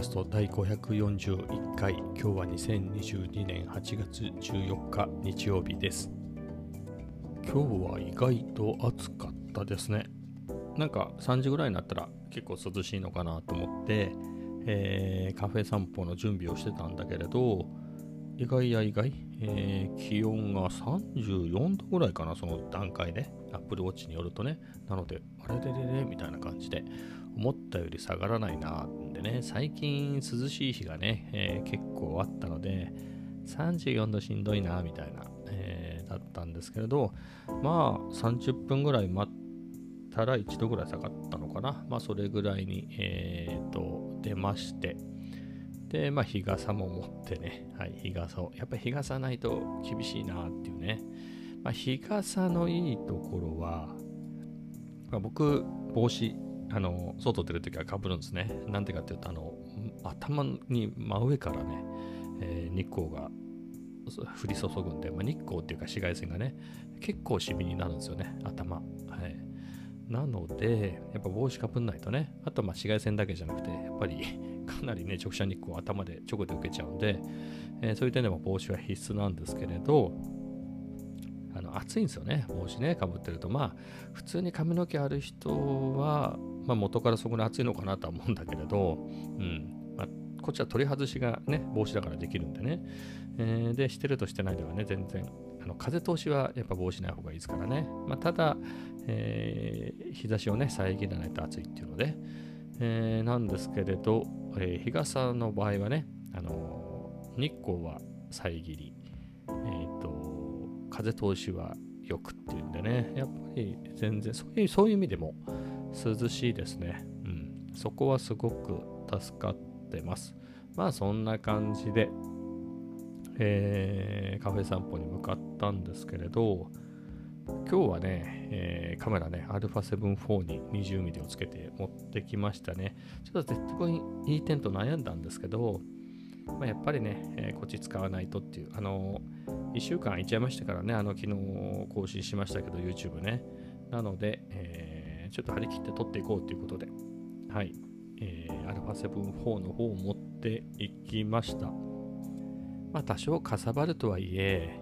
ャスト第541回今日は2022年8月14日日曜日です。今日は意外と暑かったですね。なんか3時ぐらいになったら結構涼しいのかなと思って、えー、カフェ散歩の準備をしてたんだけれど意外や意外、えー、気温が34度ぐらいかなその段階で。Apple Watch によるとね。なのであれれれれみたいな感じで思ったより下がらないなーってね、最近涼しい日がね、えー、結構あったので、34度しんどいなみたいな、えー、だったんですけれど、まあ30分ぐらい待ったら1度ぐらい下がったのかな。まあそれぐらいに、えー、と出まして、で、まあ日傘も持ってね、はい、日傘を、やっぱり日傘ないと厳しいなっていうね。まあ、日傘のいいところは、まあ、僕、帽子あの外出るときはかぶるんですね。なんでかっていうと、あの頭に真上からね、えー、日光が降り注ぐんで、まあ、日光っていうか紫外線がね、結構シミになるんですよね、頭。はい、なので、やっぱ帽子かぶんないとね、あとま紫外線だけじゃなくて、やっぱり かなりね、直射日光を頭で直で受けちゃうんで、えー、そういう点でも帽子は必須なんですけれど、あの暑いんですよね、帽子ね、かぶってると。まあ、普通に髪の毛ある人は、まあ、元からそこに暑いのかなとは思うんだけれど、うんまあ、こっちは取り外しがね、帽子だからできるんでね。えー、で、してるとしてないではね、全然、あの風通しはやっぱ帽子ない方がいいですからね。まあ、ただ、えー、日差しをね、遮らないと暑いっていうので、えー、なんですけれど、えー、日傘の場合はね、あの日光は遮り、えーと、風通しはよくっていうんでね、やっぱり全然そういうそういう意味でも、涼しいですね。うん。そこはすごく助かってます。まあそんな感じで、えー、カフェ散歩に向かったんですけれど、今日はね、えー、カメラね、α7-4 に20ミリをつけて持ってきましたね。ちょっと絶対いい点と悩んだんですけど、まあ、やっぱりね、えー、こっち使わないとっていう、あのー、1週間空いちゃいましたからね、あの、昨日更新しましたけど、YouTube ね。なので、えーちょっと張り切って撮っていこうということで、はい、えー、α7-4 の方を持っていきました。まあ、多少かさばるとはいえ、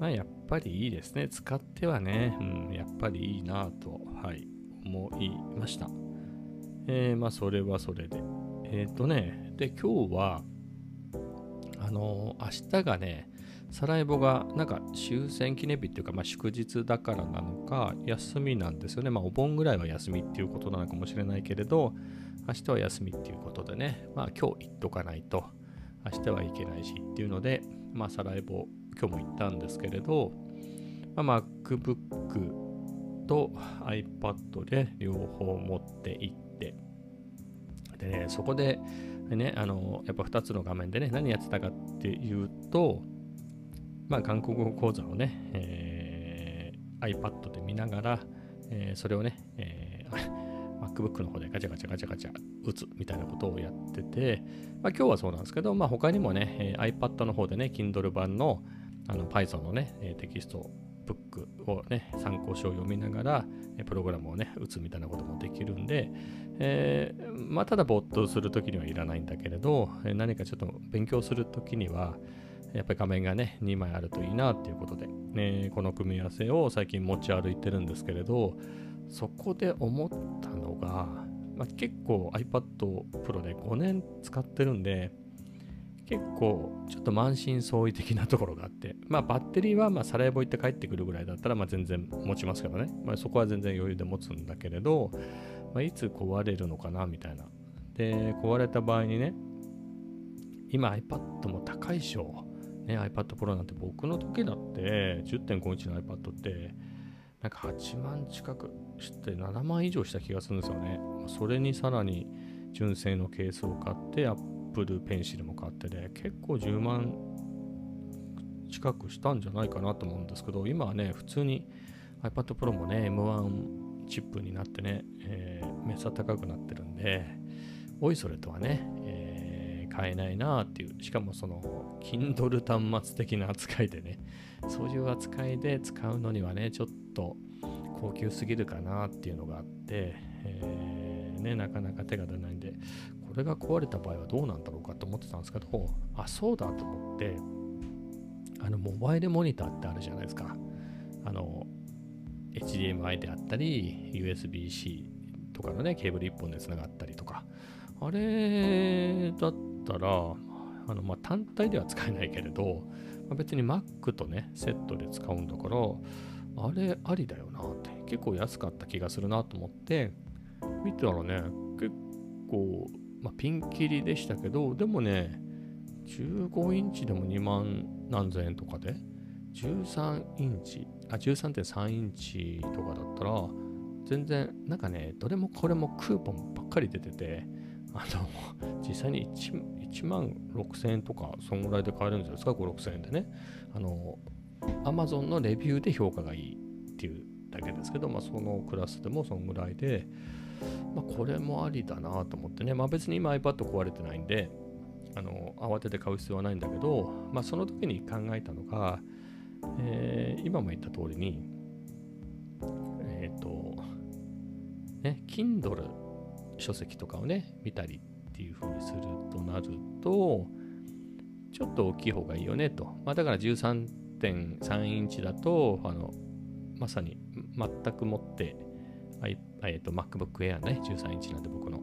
まあ、やっぱりいいですね。使ってはね、うん、やっぱりいいなと、はい、思いました。えー、まあ、それはそれで。えっ、ー、とね、で、今日は、あのー、明日がね、サラエボがなんか終戦記念日っていうか、まあ、祝日だからなのか休みなんですよね。まあお盆ぐらいは休みっていうことなのかもしれないけれど明日は休みっていうことでね、まあ今日行っとかないと明日は行けないしっていうので、まあサラエボ今日も行ったんですけれど、まあ、MacBook と iPad で両方持って行ってでね、そこでね、あの、やっぱ2つの画面でね、何やってたかっていうと、まあ、韓国語講座をね、えー、iPad で見ながら、えー、それをね、えー、MacBook の方でガチャガチャガチャガチャ打つみたいなことをやってて、まあ、今日はそうなんですけど、まあ、他にもね、えー、iPad の方でね、Kindle 版のあの Python のね、テキストブックをね、参考書を読みながら、プログラムをね、打つみたいなこともできるんで、えー、まあ、ただ没頭するときにはいらないんだけれど、何かちょっと勉強するときには、やっぱり画面がね、2枚あるといいなっていうことで、ね、この組み合わせを最近持ち歩いてるんですけれど、そこで思ったのが、まあ、結構 iPad Pro で5年使ってるんで、結構ちょっと満身創痍的なところがあって、まあバッテリーはまあサラエボ行って帰ってくるぐらいだったらまあ全然持ちますけどね、まあ、そこは全然余裕で持つんだけれど、まあ、いつ壊れるのかなみたいな。で、壊れた場合にね、今 iPad も高いでしょ。ね、iPad Pro なんて僕の時だって10.5インチの iPad ってなんか8万近くして7万以上した気がするんですよね。それにさらに純正のケースを買って Apple Pencil も買ってで、結構10万近くしたんじゃないかなと思うんですけど今はね普通に iPad Pro もね M1 チップになってね、えー、めっちゃ高くなってるんでおいそれとはね、買えないなっていう、しかもその Kindle 端末的な扱いでね、そういう扱いで使うのにはね、ちょっと高級すぎるかなっていうのがあって、えー、ね、なかなか手が出ないんで、これが壊れた場合はどうなんだろうかと思ってたんですけど、あ、そうだと思って、あの、モバイルモニターってあるじゃないですか。あの、HDMI であったり、USB-C とかのね、ケーブル1本でつながったりとか、あれだったら、あのまあ、単体では使えないけれど、まあ、別に Mac とね、セットで使うんだから、あれありだよなって、結構安かった気がするなと思って、見てたらね、結構、まあ、ピンキリでしたけど、でもね、15インチでも2万何千円とかで、13インチ、あ、13.3インチとかだったら、全然、なんかね、どれもこれもクーポンばっかり出てて、あの、実際に 1, 1万6000円とか、そんぐらいで買えるんじゃないですか、5、6000円でね。あの、Amazon のレビューで評価がいいっていうだけですけど、まあ、そのクラスでもそんぐらいで、まあ、これもありだなと思ってね、まあ、別に今 iPad 壊れてないんで、あの慌てて買う必要はないんだけど、まあ、その時に考えたのが、えー、今も言った通りに、えっ、ー、と、ね、Kindle 書籍とかをね、見たりっていう風にするとなると、ちょっと大きい方がいいよねと。まあ、だから13.3インチだと、あの、まさに全くもって、えー、と MacBook Air ね、13インチなんで僕の、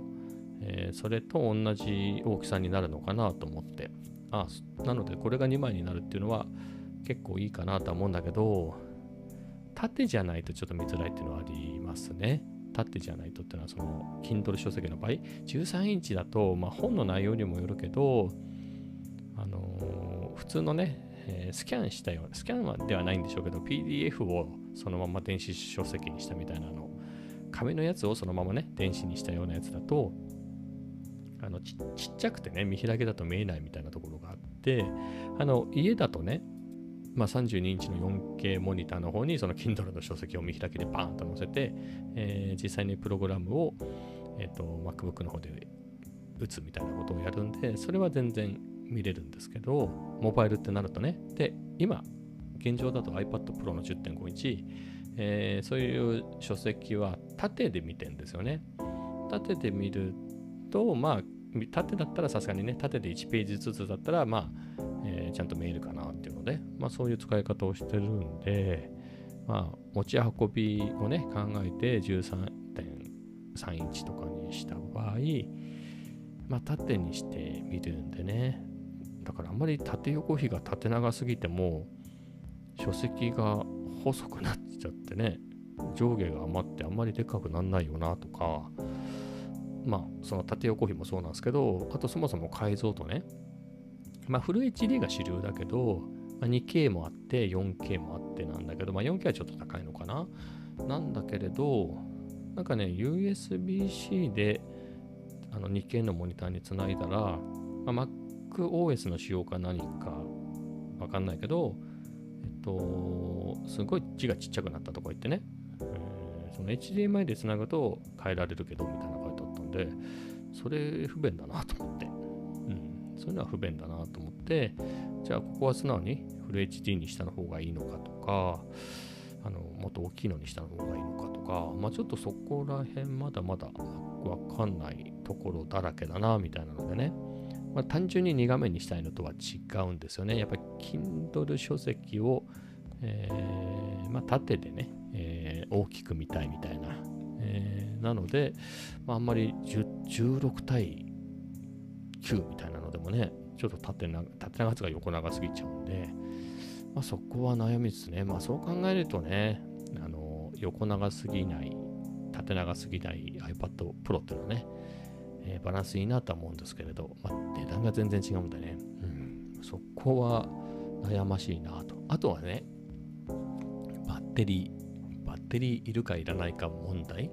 えー、それと同じ大きさになるのかなと思って、あなのでこれが2枚になるっていうのは結構いいかなとは思うんだけど、縦じゃないとちょっと見づらいっていうのはありますね。縦じゃないとっていうのはその Kindle 書籍の場合13インチだと、まあ、本の内容にもよるけど、あのー、普通のね、えー、スキャンしたようなスキャンではないんでしょうけど PDF をそのまま電子書籍にしたみたいなの紙のやつをそのままね電子にしたようなやつだとあのちっちゃくてね見開きだと見えないみたいなところがあってあの家だとねまあ、32インチの 4K モニターの方にその Kindle の書籍を見開きでバーンと載せて、えー、実際にプログラムを、えーと、MacBook の方で打つみたいなことをやるんで、それは全然見れるんですけど、モバイルってなるとね、で、今、現状だと iPad Pro の10.5インチ、えー、そういう書籍は縦で見てんですよね。縦で見ると、まあ、縦だったらさすがにね、縦で1ページずつだったら、まあ、えー、ちゃんと見えるかなっていうので、まあ、そういう使い方をしてるんで、まあ、持ち運びをね、考えて13.3インチとかにした場合、まあ、縦にして見るんでね、だからあんまり縦横比が縦長すぎても、書籍が細くなっちゃってね、上下が余ってあんまりでかくなんないよなとか、まあ、その縦横比もそうなんですけど、あとそもそも解像度ね、まあ、フル HD が主流だけど、まあ、2K もあって 4K もあってなんだけど、まあ、4K はちょっと高いのかな。なんだけれど、なんかね、USB-C であの 2K のモニターにつないだら、まあ、MacOS の仕様か何かわかんないけど、えっと、すごい字がちっちゃくなったとか言ってね、えー、その HDMI でつなぐと変えられるけどみたいなで、それ不便だなと思って。うんそういうのは不便だなと思って、じゃあここは素直にフル HD にしたの方がいいのかとか、あのもっと大きいのにした方がいいのかとか、まあ、ちょっとそこら辺まだまだわかんないところだらけだなみたいなのでね、まあ、単純に2画面にしたいのとは違うんですよね。やっぱり Kindle 書籍を、えー、まあ、縦でね、えー、大きく見たいみたいな。え、なので、まあ、あんまり16対9みたいなのでもね、ちょっと縦長縦長が横長すぎちゃうんで、まあ、そこは悩みですね。まあそう考えるとね、あの横長すぎない、縦長すぎない iPad Pro っていうのはね、えー、バランスいいなと思うんですけれど、まあ、値段が全然違うんでね、うん、そこは悩ましいなと。あとはね、バッテリー、バッテリーいるかいらないか問題。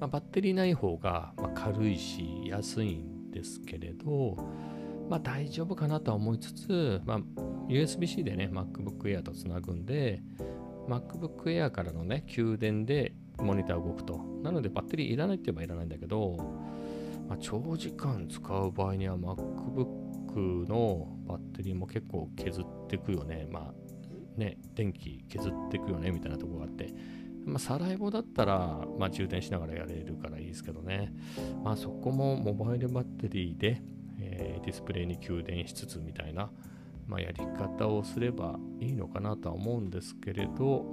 まあ、バッテリーない方が、ま軽いし安いんですけれど、まあ大丈夫かなとは思いつつ、まあ、USB-C でね、MacBook Air とつなぐんで、MacBook Air からのね、給電でモニター動くと。なのでバッテリーいらないって言えばいらないんだけど、まあ、長時間使う場合には MacBook のバッテリーも結構削ってくよね。まあね、電気削ってくよねみたいなところがあって、まあ、サライボだったら、まあ、充電しながらやれるからいいですけどね。まあ、そこもモバイルバッテリーで、えー、ディスプレイに給電しつつみたいな、まあ、やり方をすればいいのかなとは思うんですけれど、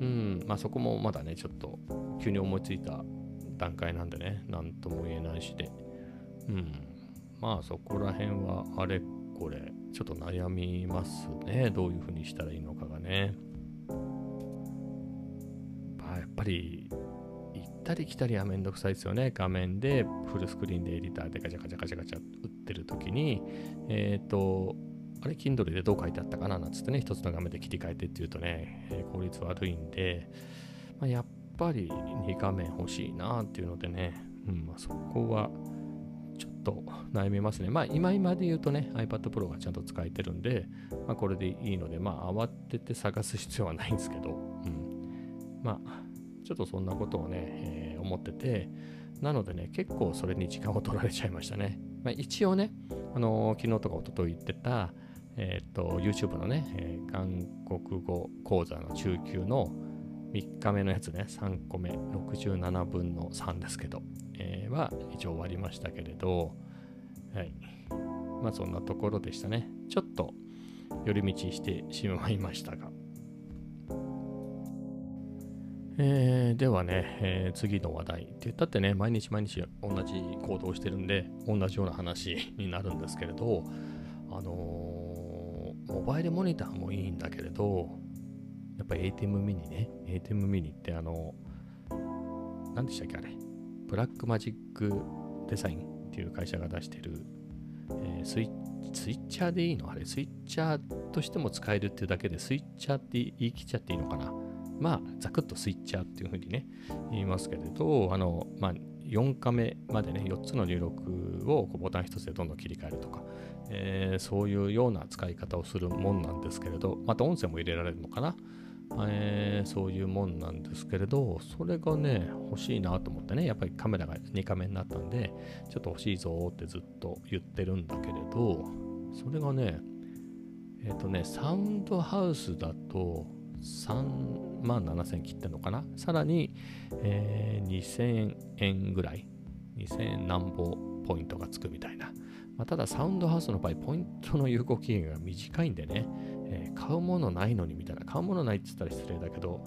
うんまあ、そこもまだね、ちょっと急に思いついた段階なんでね、なんとも言えないしで、うん、まあそこら辺はあれこれ、ちょっと悩みますね、どういうふうにしたらいいのかがね。やっぱり行ったり来たりはめんどくさいですよね。画面でフルスクリーンでエディターでガチャガチャガチャガチャ打ってる時に、えっ、ー、と、あれ、Kindle でどう書いてあったかななんつってね、一つの画面で切り替えてっていうとね、えー、効率悪いんで、まあ、やっぱり2画面欲しいなっていうのでね、うんまあ、そこはちょっと悩みますね。まあ今今で言うとね iPad Pro がちゃんと使えてるんで、まあ、これでいいので、まあ慌てて探す必要はないんですけど、うん、まあちょっとそんなことをね、えー、思ってて、なのでね、結構それに時間を取られちゃいましたね。まあ、一応ね、あのー、昨日とか一昨日言ってた、えっ、と、YouTube のね、えー、韓国語講座の中級の3日目のやつね、3個目、67分の3ですけど、えー、は一応終わりましたけれど、はい。まあそんなところでしたね。ちょっと寄り道してしまいましたが。えー、ではね、えー、次の話題って言ったってね、毎日毎日同じ行動をしてるんで、同じような話になるんですけれど、あのー、モバイルモニターもいいんだけれど、やっぱり ATEM ミニね、ATEM ミニってあの、何でしたっけあれ、ブラックマジックデザインっていう会社が出してる、えー、スイスイッチャーでいいの？あれ、スイッチャーとしても使えるっていうだけで、スイッチャーって言い切っちゃっていいのかな？まあ、ざくっとスイッチャーっていうふうにね、言いますけれど、あの、まあ、4カメまでね、4つの入力をボタン1つでどんどん切り替えるとか、えー、そういうような使い方をするもんなんですけれど、また音声も入れられるのかな。えー、そういうもんなんですけれど、それがね、欲しいなと思ってね、やっぱりカメラが2カメになったんで、ちょっと欲しいぞってずっと言ってるんだけれど、それがね、えっ、ー、とね、サウンドハウスだと3万7000切ってんのかな？さらに、えー、2000円ぐらい、2000円何歩ポイントがつくみたいな。まあ、ただ、サウンドハウスの場合、ポイントの有効期限が短いんでね、えー、買うものないのにみたいな、買うものないって言ったら失礼だけど、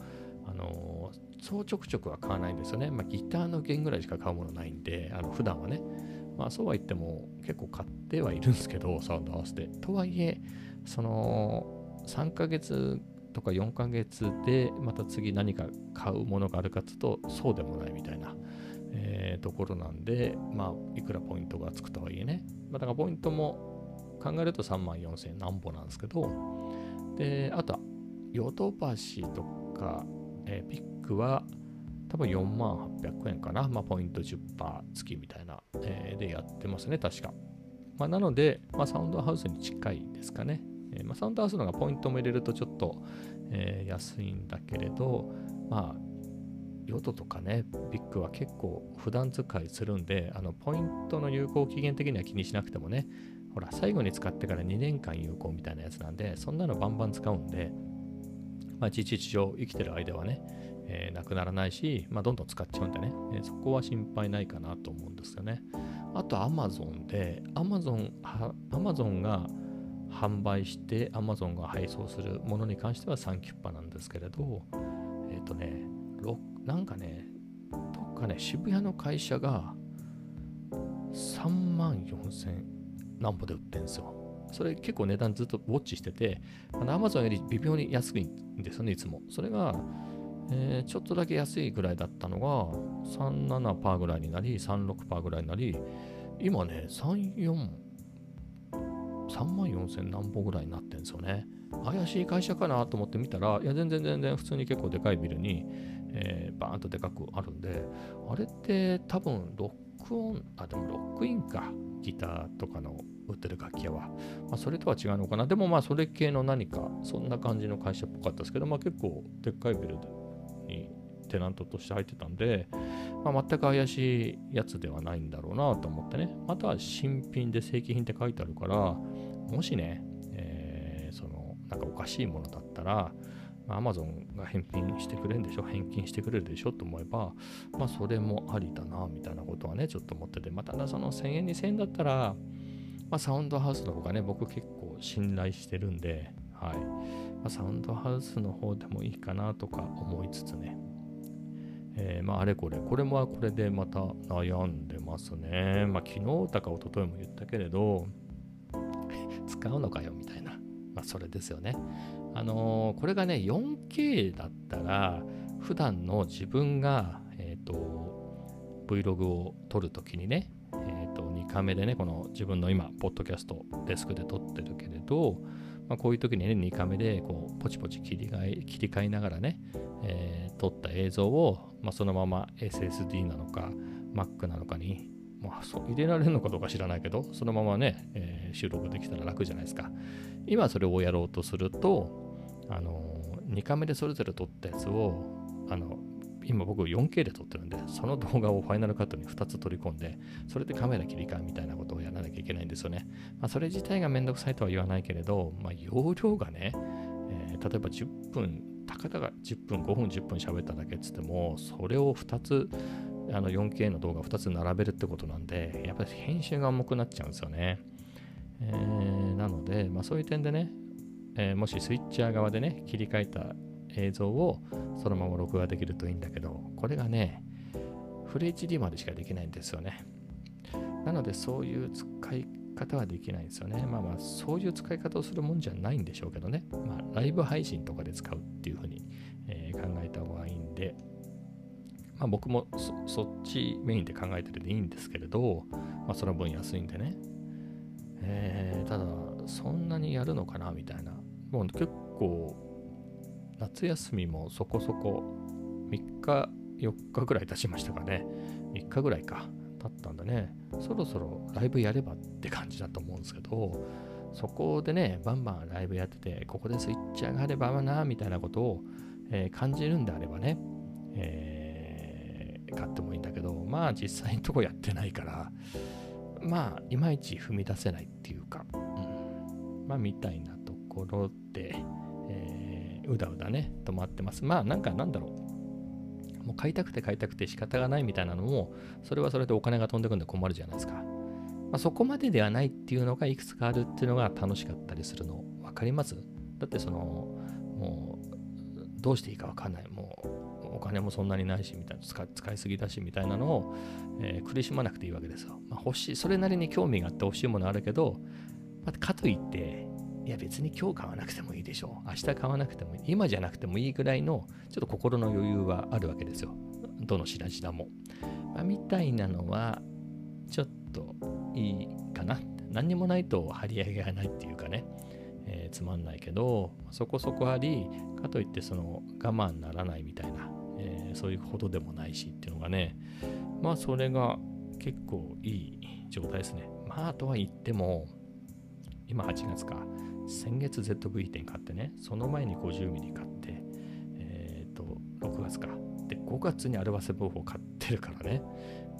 あのー、そうちょくちょくは買わないんですよね。まあ、ギターの弦ぐらいしか買うものないんで、あの普段はね。まあ、そうは言っても結構買ってはいるんですけど、サウンドハウスで。とはいえ、その3ヶ月とか4ヶ月でまた次何か買うものがあるかというとそうでもないみたいな、えー、ところなんでまあいくらポイントがつくとはいえね、まあ、だからポイントも考えると3万4000なんぼなんですけど。であとはヨドバシとか、えー、ピックは多分4万800円かな、まあ、ポイント10%付きみたいな、えー、でやってますね確か、まあ、なので、まあ、サウンドハウスに近いですかね。えー、まあ、サウンドハウスのがポイントも入れるとちょっと、えー、安いんだけれど、まあ、ヨドとかね、ビッグは結構普段使いするんで、あのポイントの有効期限的には気にしなくてもね、ほら、最後に使ってから2年間有効みたいなやつなんで、そんなのバンバン使うんで、まあ、事実上生きてる間はね、えー、なくならないし、まあ、どんどん使っちゃうんでね、えー、そこは心配ないかなと思うんですよね。あと、Amazon で、Amazon, Amazon が販売して Amazon が配送するものに関してはサンキュッパなんですけれど、えっ、ー、とね、なんかね、どっかね、渋谷の会社が3万4000何歩で売ってるんですよ。それ結構値段ずっとウォッチしてて、Amazon より微妙に安いんですよね、いつも。それが、えー、ちょっとだけ安いぐらいだったのが、37%ぐらいになり、36%ぐらいになり、今ね、3、4、3万4000何本ぐらいになってるんですよね。怪しい会社かなと思って見たら、いや、全然全然普通に結構でかいビルに、えー、バーンとでかくあるんで、あれって多分ロックオン、あ、でもロックインか、ギターとかの売ってる楽器屋は。まあ、それとは違うのかな。でもまあ、それ系の何か、そんな感じの会社っぽかったですけど、まあ結構でっかいビルにテナントとして入ってたんで、まあ、全く怪しいやつではないんだろうなと思ってね。または新品で正規品って書いてあるから、もしね、えー、その、なんかおかしいものだったら、まあ、Amazon が返品してくれるんでしょ返金してくれるでしょと思えば、まあ、それもありだな、みたいなことはね、ちょっと思ってて、まあ、ただその1000円、2000円だったら、まあ、サウンドハウスの方がね、僕結構信頼してるんで、はい。まあ、サウンドハウスの方でもいいかなとか思いつつね、えー、まあ、あれこれ、これもはこれでまた悩んでますね。まあ、昨日だか一昨日も言ったけれど、使うのかよみたいな。まあ、それですよね。あのー、これがね、4K だったら、普段の自分が、え、ー、と、Vlog を撮るときにね、え、ー、と、2カメでね、この自分の今、ポッドキャスト、デスクで撮ってるけれど、まあ、こういう時にね、2カメでこうポチポチ切り替え切り替えながらね、えー、撮った映像を、まあ、そのまま SSD なのか Mac なのかに、そう入れられるのかどうか知らないけど、そのままね、えー、収録できたら楽じゃないですか。今それをやろうとすると、あの2カメでそれぞれ撮ったやつをあの今僕 4K で撮ってるんで、その動画をファイナルカットに2つ取り込んで、それでカメラ切り替えみたいなことをやらなきゃいけないんですよね。まあ、それ自体がめんどくさいとは言わないけれど、まあ、容量がね、えー、例えば10分、たかだか10分、5分、10分喋っただけっつっても、それを2つ、あの 4K の動画2つ並べるってことなんで、やっぱり編集が重くなっちゃうんですよね。えー、なので、まあ、そういう点でね、えー、もしスイッチャー側でね、切り替えた映像をそのまま録画できるといいんだけど、これがね、フル HD までしかできないんですよね。なので、そういう使い方はできないんですよね。まあまあ、そういう使い方をするもんじゃないんでしょうけどね。まあ、ライブ配信とかで使うっていうふうに、えー、考えた方がいいんで、まあ僕もそっちメインで考えてるでいいんですけれど、まあその分安いんでね。えー、ただ、そんなにやるのかなみたいな。もう結構、夏休みもそこそこ3日、4日ぐらい経ちましたかね。3日ぐらいか。経ったんだね。そろそろライブやればって感じだと思うんですけど、そこでね、バンバンライブやってて、ここでスイッチ上がればな、みたいなことを、えー、感じるんであればね、えー、買ってもいいんだけど、まあ実際のとこやってないから、まあ、いまいち踏み出せないっていうか、うん、まあ、みたいなところで、えー、うだうだね、止まってます。まあ、なんかなんだろう。もう買いたくて買いたくて仕方がないみたいなのも、それはそれでお金が飛んでくんで困るじゃないですか。まあ、そこまでではないっていうのがいくつかあるっていうのが楽しかったりするの分かります？だってそのもうどうしていいか分かんないもうお金もそんなにないしみたいな使使いすぎだしみたいなのを、えー、苦しまなくていいわけですよ、まあ、欲しいそれなりに興味があって欲しいものあるけど、まあ、かといっていや別に今日買わなくてもいいでしょう。明日買わなくてもいい。今じゃなくてもいいぐらいのちょっと心の余裕はあるわけですよ。どの品々も。まあ、みたいなのはちょっといいかな。何にもないと張り上げがないっていうかね、えー、つまんないけど、そこそこあり、かといってその我慢ならないみたいな、そういうほどでもないしっていうのがね、まあそれが結構いい状態ですね。まあとは言っても、今8月か。先月 ZV-10 買ってね、その前に 50mm 買って、えっ、ー、と、6月か。で、5月にアルバ7 4買ってるからね。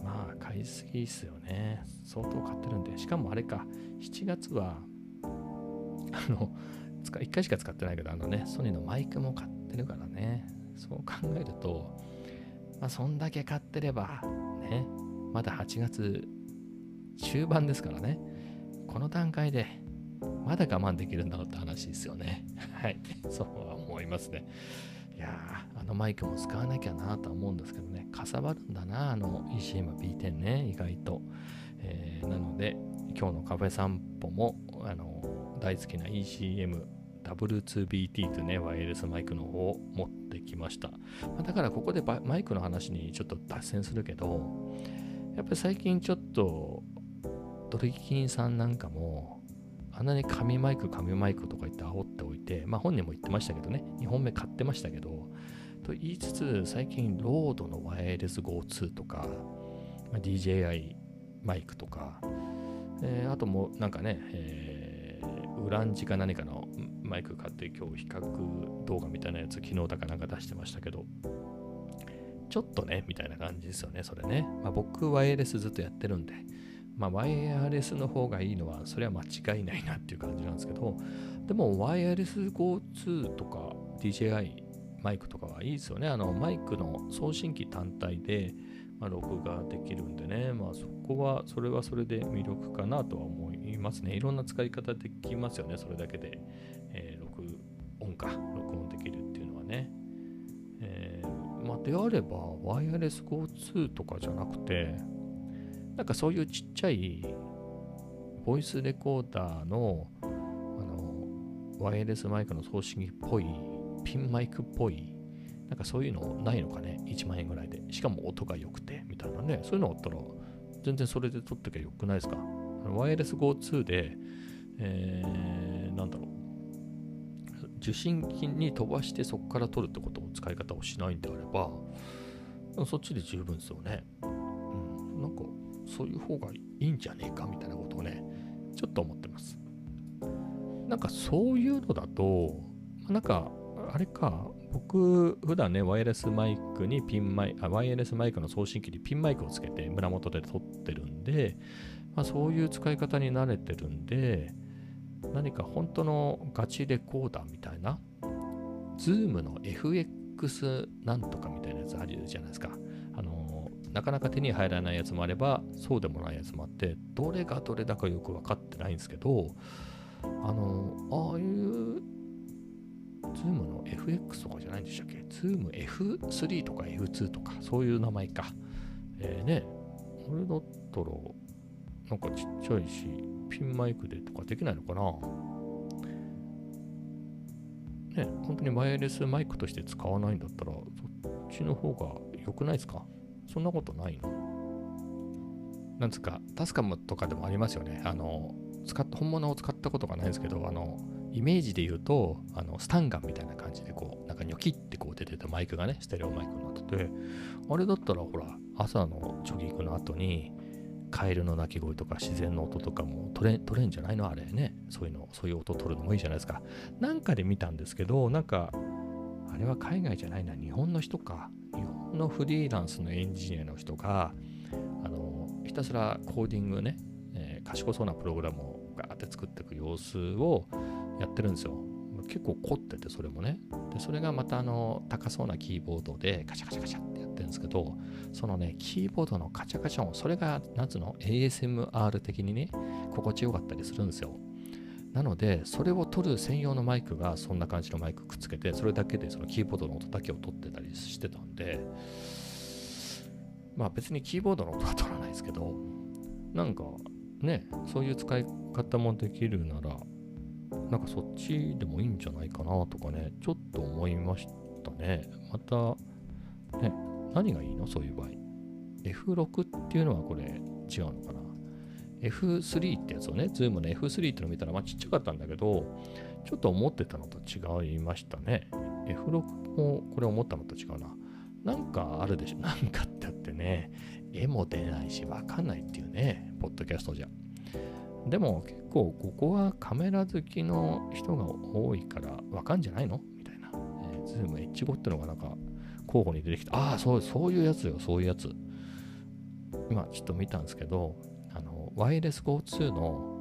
まあ、買いすぎっすよね。相当買ってるんで。しかもあれか、7月は、あの、1回しか使ってないけど、あのね、ソニーのマイクも買ってるからね。そう考えると、まあ、そんだけ買ってれば、ね、まだ8月中盤ですからね。この段階でまだ我慢できるんだろうって話ですよね。はい。そうは思いますね。いや、あのマイクも使わなきゃなとは思うんですけどね、かさばるんだな、あの ECM B10 ね、意外と。えー、なので、今日のカフェ散歩も、あの大好きな ECM W2BT というね、ワイヤレスマイクの方を持ってきました。だからここでマイクの話にちょっと脱線するけど、やっぱり最近ちょっと、ドリキンさんなんかも、あんなに紙マイク、紙マイクとか言って煽っておいて、まあ本人も言ってましたけどね、2本目買ってましたけど、と言いつつ、最近、ロードのワイヤレス GO2 とか、ま、DJI マイクとか、えー、あともなんかね、えー、ウランジか何かのマイク買って今日比較動画みたいなやつ昨日だかなんか出してましたけど、ちょっとね、みたいな感じですよね、それね。まあ僕、ワイヤレスずっとやってるんで、まあ、ワイヤレスの方がいいのは、それは間違いないなっていう感じなんですけど、でも、ワイヤレス GO2 とか DJI マイクとかはいいですよね。あのマイクの送信機単体で、まあ、録画できるんでね、まあ、そこは、それはそれで魅力かなとは思いますね。いろんな使い方できますよね、それだけで。えー、録音か、録音できるっていうのはね。えー、まあ、であれば、ワイヤレス GO2 とかじゃなくて、なんかそういうちっちゃいボイスレコーダーのあのワイヤレスマイクの送信機っぽいピンマイクっぽいなんかそういうのないのかね1万円ぐらいでしかも音が良くてみたいなねそういうのあったら全然それで撮ってきゃよくないですか？ワイヤレス GO2 で、えー、なんだろう。受信機に飛ばしてそこから撮るってことを使い方をしないんであればそっちで十分ですよね、うん、なんかそういう方がいいんじゃねえかみたいなことをねちょっと思ってます。なんかそういうのだとなんかあれか僕普段ねワイヤレスマイクにピンマイあワイヤレスマイクの送信機にピンマイクをつけて胸元で撮ってるんで、まあ、そういう使い方に慣れてるんで何か本当のガチレコーダーみたいな Zoom の FX なんとかみたいなやつあるじゃないですか。あのなかなか手に入らないやつもあればそうでもないやつもあってどれがどれだかよく分かってないんですけどあのああいう Zoom の FX とかじゃないんでしたっけ ?Zoom F3 とか F2 とかそういう名前か。えー、ね、これだったらなんかちっちゃいしピンマイクでとかできないのかな？ね、本当にワイヤレスマイクとして使わないんだったら、そっちの方が良くないですか？そんなことないの？なんつうか、タスカムとかでもありますよね。あの、使っ本物を使ったことがないですけど、あの、イメージで言うと、あのスタンガンみたいな感じで、こう、なんかニョキってこう出てたマイクがね、ステレオマイクになってて、あれだったらほら、朝のジョギングの後に、カエルの鳴き声とか自然の音とかも取れ取れんじゃないの？あれね。そういうの、そういう音取るのもいいじゃないですか。なんかで見たんですけど、なんか、あれは海外じゃないな、日本の人か。日本のフリーランスのエンジニアの人が、あの、ひたすらコーディングね、えー、賢そうなプログラムをガーって作っていく様子をやってるんですよ。結構凝ってて、それもね。で、それがまたあの、高そうなキーボードでカチャカチャカチャってやってるんですけど、そのね、キーボードのカチャカチャ音、それが、なんつうの、ASMR 的にね、心地よかったりするんですよ。なので、それを取る専用のマイクがそんな感じのマイクくっつけて、それだけでそのキーボードの音だけを取ってたりしてたんで、まあ別にキーボードの音は取らないですけど、なんかね、そういう使い方もできるなら、なんかそっちでもいいんじゃないかなとかね、ちょっと思いましたね。また、ね、何がいいの？そういう場合。F6 っていうのはこれ違うのかな ?F3 ってやつをね、Zoom の F3 っての見たら、まあちっちゃかったんだけど、ちょっと思ってたのと違いましたね。F6 もこれ思ったのと違うな。なんかあるでしょなんかってあってね、絵も出ないし、わかんないっていうね、ポッドキャストじゃ。でも結構ここはカメラ好きの人が多いからわかんじゃないのみたいな。えー、ズーム H5 ってのがなんか候補に出てきた。ああ、そう、そういうやつよ、そういうやつ。今ちょっと見たんですけど、あの、ワイヤレス GO2 の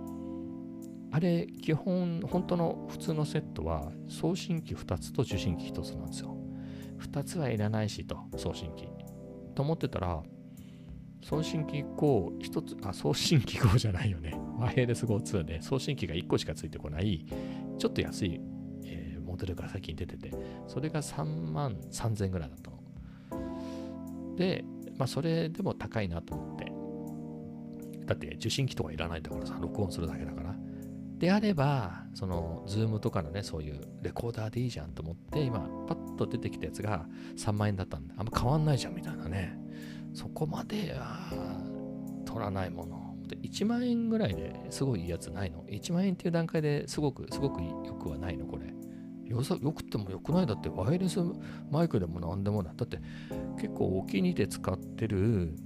あれ、基本、本当の普通のセットは送信機2つと受信機1つなんですよ。2つはいらないしと、送信機。と思ってたら、送信機5、1つ、あ、送信機5じゃないよね。ワイヤレス GO2 で送信機が1個しかついてこない、ちょっと安い、えー、モデルが最近出てて、それが3万3000円ぐらいだったの。で、まあ、それでも高いなと思って。だって受信機とかいらないんだからさ、録音するだけだから。であれば、その、 ZOOM とかのね、そういうレコーダーでいいじゃんと思って、今、パッと出てきたやつが3万円だったんで、あんま変わんないじゃんみたいなね。そこまで、取らないもの。で1万円ぐらいですごいいいやつないの ?1 万円っていう段階ですごく、すごくよくはないのこれ。よさよくてもよくないだってワイヤレスマイクでも何でもない。だって結構お気に入りで使ってる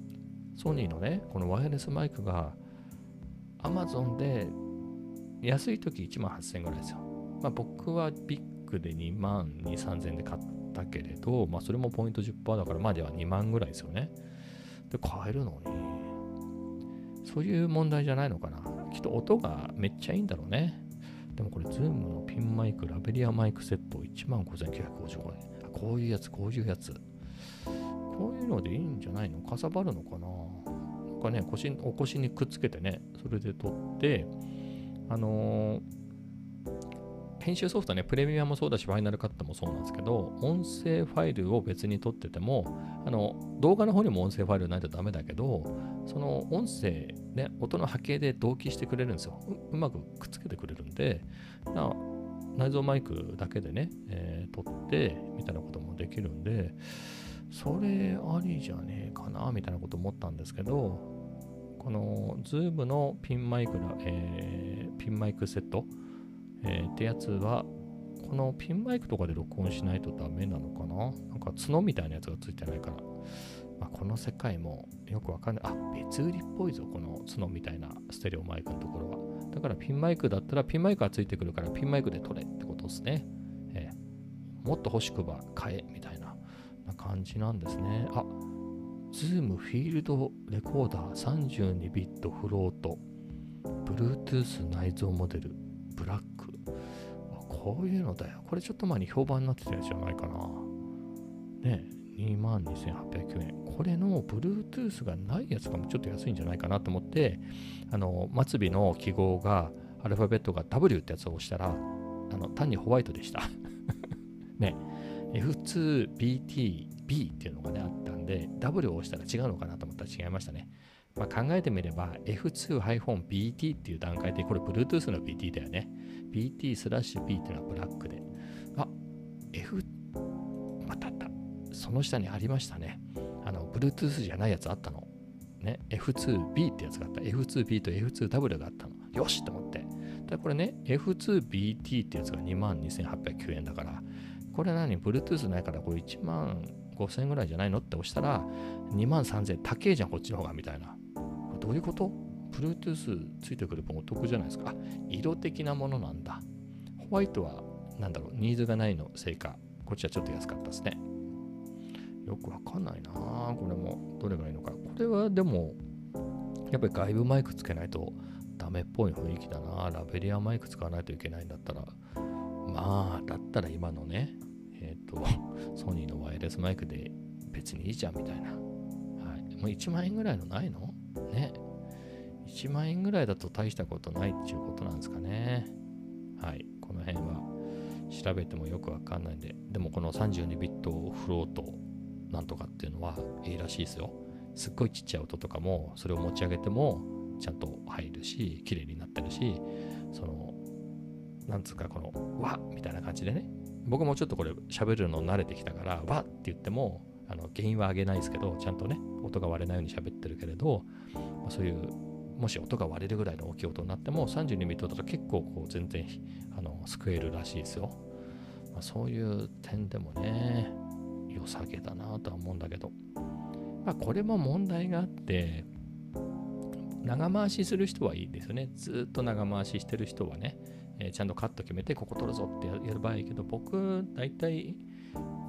ソニーのね、このワイヤレスマイクが Amazon で安い時1万8000円ぐらいですよ。まあ僕はビックで2万2、3000円で買ったけれど、まあそれもポイント10%だからまでは2万ぐらいですよね。で、買えるのに、そういう問題じゃないのかな。きっと音がめっちゃいいんだろうね。でもこれ、 ZOOM のピンマイク、ラベリアマイクセット1万5955円。こういうやつ、こういうやつ。こういうのでいいんじゃないの？かさばるのかな？なんかね、腰、お腰にくっつけてね、それで撮って、あのー、編集ソフトね、プレミアもそうだし、ファイナルカットもそうなんですけど、音声ファイルを別に撮ってても、あの動画の方にも音声ファイルないとダメだけど、その音声、ね、音の波形で同期してくれるんですよう。まくくっつけてくれるんで、内蔵マイクだけでね、えー、撮ってみたいなこともできるんで、それありじゃねえかなみたいなこと思ったんですけど、この Zoom のピンマイクえー、ピンマイクセット、えー、ってやつは、このピンマイクとかで録音しないとダメなのかな？なんか角みたいなやつがついてないから。まあ、この世界もよくわかんない。あ、別売りっぽいぞ、この角みたいなステレオマイクのところは。だからピンマイクだったらピンマイクがついてくるからピンマイクで撮れってことですね。えー、もっと欲しくば買えみたいな感じなんですね。あ、Zoom フィールドレコーダー32ビットフロート Bluetooth 内蔵モデルブラックこういうのだよ。これちょっと前に評判になってたやつじゃないかな。ね22,809円。これの Bluetooth がないやつがちょっと安いんじゃないかなと思ってあの末尾の記号がアルファベットが W ってやつを押したらあの単にホワイトでした。ね F2BTB っていうのがねあったんで、W を押したら違うのかなと思ったら違いましたね。まあ、考えてみれば F2-BT っていう段階で、これ Bluetooth の BT だよね。BT スラッシュ B っていうのはブラックで。あ、F、またあった。その下にありましたね。あの、Bluetooth じゃないやつあったの。ね、F2B ってやつがあった。F2B と F2W があったの。よしと思って。だこれね、F2BT ってやつが22,809円だから、これ何 ?Bluetooth ないからこれ1万5000円ぐらいじゃないの？って押したら、2万3000円高えじゃん、こっちの方が、みたいな。どういうこと？?Bluetooth ついてくる分お得じゃないですか。あ、色的なものなんだ。ホワイトは、なんだろう、ニーズがないのせいか、こっちはちょっと安かったですね。よくわかんないなこれも、どれがいいのか。これはでも、やっぱり外部マイクつけないとダメっぽい雰囲気だな。ラベリアマイク使わないといけないんだったら、まあ、だったら今のね、えっ、ー、と、ソニーのワイヤレスマイクで別にいいじゃんみたいな。はい。もう1万円ぐらいのないの？ね。1万円ぐらいだと大したことないっていうことなんですかね。はい。この辺は調べてもよくわかんないんで。でもこの32ビットフロートなんとかっていうのはいいらしいですよ。すっごいちっちゃい音とかもそれを持ち上げてもちゃんと入るし、綺麗になってるし、その、なんつうかこの、わみたいな感じでね、僕もちょっとこれ喋るの慣れてきたから、わって言っても、あの原因は上げないですけど、ちゃんとね、音が割れないように喋ってるけれど、まあ、そういう、もし音が割れるぐらいの大きい音になっても、32ミットだと結構こう全然あの救えるらしいですよ。まあ、そういう点でもね、良さげだなとは思うんだけど、まあ、これも問題があって、長回しする人はいいですよね。ずっと長回ししてる人はね、えー、ちゃんとカット決めてここ取るぞってやる場合いいけど僕大体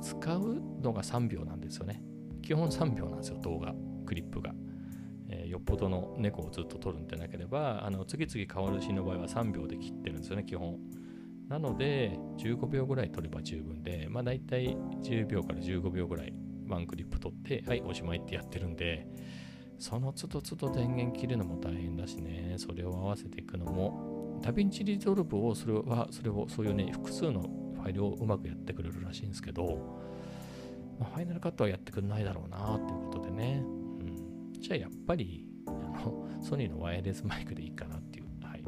使うのが3秒なんですよね基本3秒なんですよ動画クリップが、えー、よっぽどの猫をずっと撮るんでなければあの次々変わるシーンの場合は3秒で切ってるんですよね基本。なので15秒ぐらい撮れば十分でまあ大体10秒から15秒ぐらいワンクリップ撮ってはいおしまいってやってるんでその都度都度電源切るのも大変だしね。それを合わせていくのも DaVinci Resolve をそれはそれをそういうね複数のファイルをうまくやってくれるらしいんですけど、ま、ファイナルカットはやってくれないだろうなっていうことでね、じゃあやっぱりあのソニーのワイヤレスマイクでいいかなっていう、はい、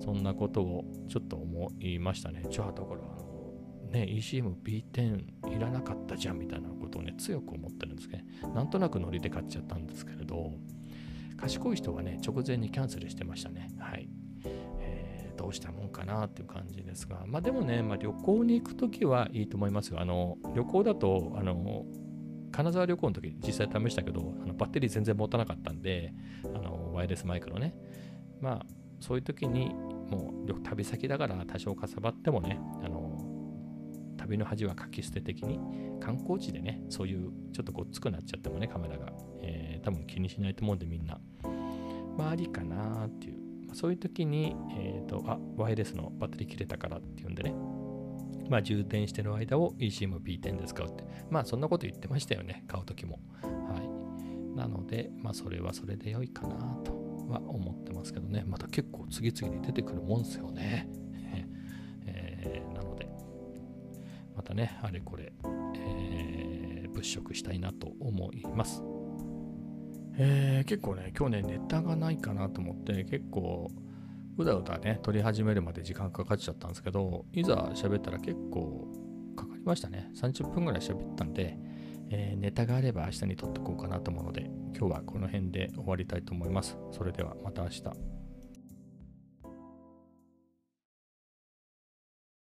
そんなことをちょっと思いましたね。じゃあだからあのね ECMB10 いらなかったじゃんみたいなことをね強く思ってるんですけど、なんとなくノリで買っちゃったんですけれど賢い人はね直前にキャンセルしてましたね。はい。どうしたもんかなっていう感じですが、まあでもね、まあ、旅行に行くときはいいと思いますよ。あの、旅行だと、あの、金沢旅行の時実際試したけど、あのバッテリー全然持たなかったんで、あの、ワイヤレスマイクのね、まあ、そういう時に、もう旅先だから多少かさばってもね、あの、旅の恥はかき捨て的に、観光地でね、そういうちょっとごっつくなっちゃってもね、カメラが、えー、多分気にしないと思うんでみんな、まあありかなっていう。そういう時に、えっ、と、あ、ワイヤレスのバッテリー切れたからっていうんでね、まあ、充電してる間を eSIM B10 で使うって。まあ、そんなこと言ってましたよね、買う時も。はい。なので、まあ、それはそれで良いかなとは思ってますけどね。また結構次々に出てくるもんですよね。えー、なので、またね、あれこれ、えー、物色したいなと思います。えー、結構ね、今日ね、ネタがないかなと思って、結構、うだうだね、撮り始めるまで時間かかっちゃったんですけど、いざ喋ったら結構かかりましたね。30分ぐらい喋ったんで、えー、ネタがあれば明日に撮っておこうかなと思うので、今日はこの辺で終わりたいと思います。それではまた明日。